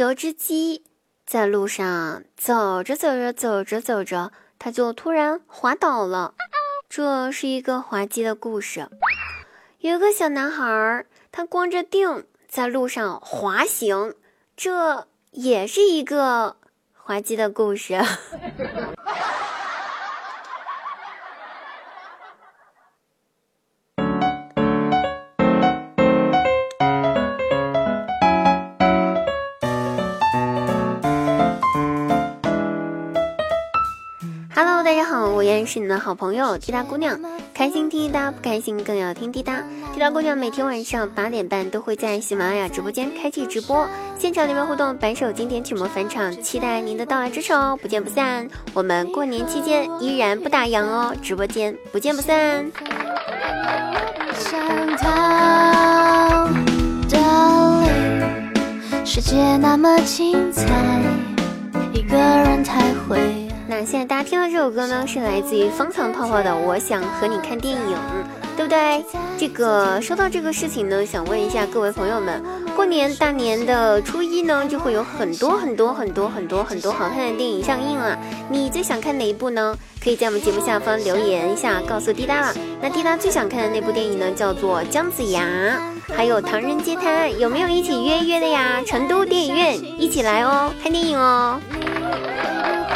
有只鸡在路上走着走着走着走着，它就突然滑倒了。这是一个滑稽的故事。有个小男孩，他光着腚在路上滑行，这也是一个滑稽的故事。大家好，我依然是你的好朋友滴答姑娘，开心听滴答，不开心更要听滴答。滴答姑娘每天晚上八点半都会在喜马拉雅直播间开启直播，现场留言互动，百首经典曲目返场，期待您的到来支持哦，不见不散。我们过年期间依然不打烊哦，直播间不见不散。世界那么精彩，一个人太会。现在大家听到这首歌呢，是来自于方糖泡泡的《我想和你看电影》，对不对？这个说到这个事情呢，想问一下各位朋友们，过年大年的初一呢，就会有很多很多很多很多很多好看的电影上映啊！你最想看哪一部呢？可以在我们节目下方留言一下，告诉滴答了。那滴答最想看的那部电影呢，叫做《姜子牙》，还有《唐人街探案》，有没有一起约约的呀？成都电影院一起来哦，看电影哦。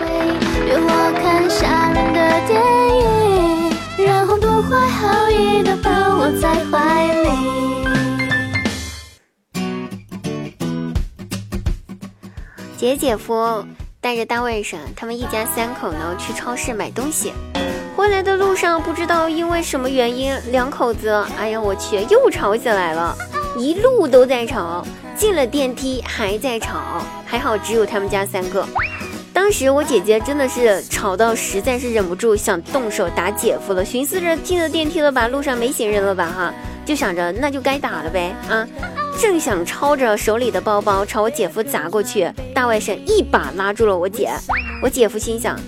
约我看下面的电影，然后不怀好意的抱我在怀里。姐姐夫带着大外甥，他们一家三口呢去超市买东西，回来的路上不知道因为什么原因，两口子，哎呀我去，又吵起来了，一路都在吵，进了电梯还在吵，还好只有他们家三个。当时我姐姐真的是吵到实在是忍不住想动手打姐夫了，寻思着进了电梯了吧，路上没行人了吧哈，就想着那就该打了呗啊！正想抄着手里的包包朝我姐夫砸过去，大外甥一把拉住了我姐。我姐夫心想，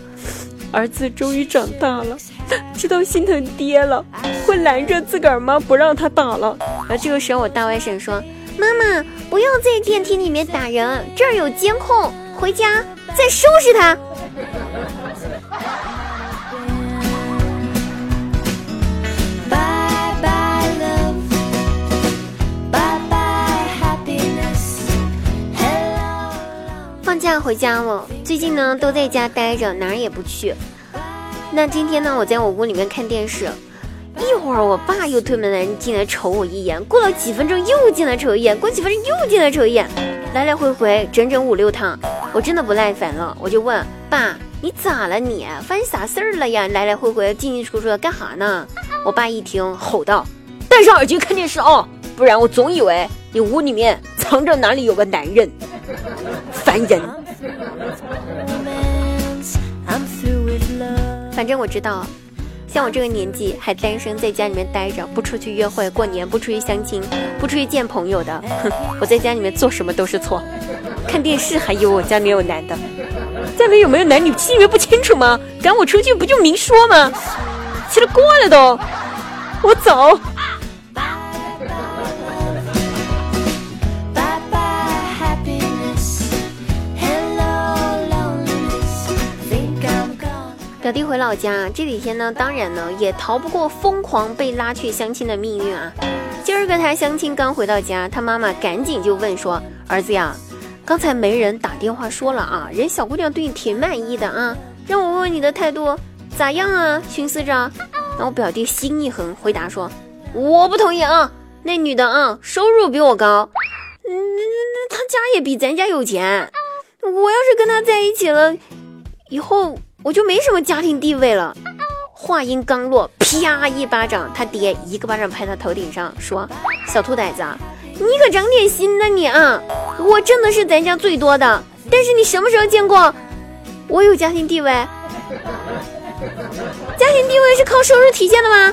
儿子终于长大了，知道心疼爹了，会拦着自个儿妈？不让他打了。而这个时候我大外甥说：“妈妈，不要在电梯里面打人，这儿有监控，回家。”再收拾他。放假回家了，最近呢都在家待着，哪儿也不去。那今天呢，我在我屋里面看电视，一会儿我爸又推门来进来瞅我一眼，过了几分钟又进来瞅一眼，过几分钟又进来瞅一眼，来来回回整整五六趟。我真的不耐烦了，我就问爸：“你咋了？你发生啥事儿了呀？来来回回进进出出的干哈呢？”我爸一听，吼道：“戴上耳机看电视啊，不然我总以为你屋里面藏着哪里有个男人，烦人。”反正我知道，像我这个年纪还单身，在家里面待着，不出去约会，过年不出去相亲，不出去见朋友的，哼，我在家里面做什么都是错。看电视还以为我家里面有男的，家里面有没有男女心里面不清楚吗？赶我出去不就明说吗？奇了怪了都，我走。表弟回老家这几天呢，当然呢也逃不过疯狂被拉去相亲的命运啊。今儿个他相亲刚回到家，他妈妈赶紧就问说：“儿子呀。”刚才没人打电话说了啊，人小姑娘对你挺满意的啊，让我问问你的态度咋样啊？寻思着，那我表弟心一横，回答说：“我不同意啊，那女的啊，收入比我高，那那那她家也比咱家有钱，我要是跟她在一起了，以后我就没什么家庭地位了。”话音刚落，啪一巴掌，他爹一个巴掌拍他头顶上，说：“小兔崽子。”你可长点心呐你啊！我挣的是咱家最多的，但是你什么时候见过我有家庭地位？家庭地位是靠收入体现的吗？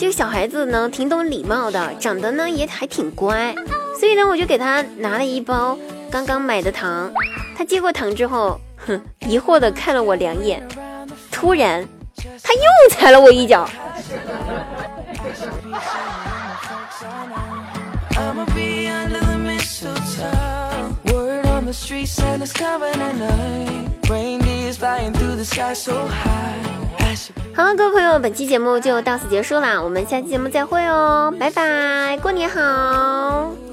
这个小孩子呢挺懂礼貌的，长得呢也还挺乖，所以呢我就给他拿了一包刚刚买的糖。他接过糖之后，哼，疑惑的看了我两眼，突然他又踩了我一脚。好了，各位朋友，本期节目就到此结束啦，我们下期节目再会哦，拜拜，过年好。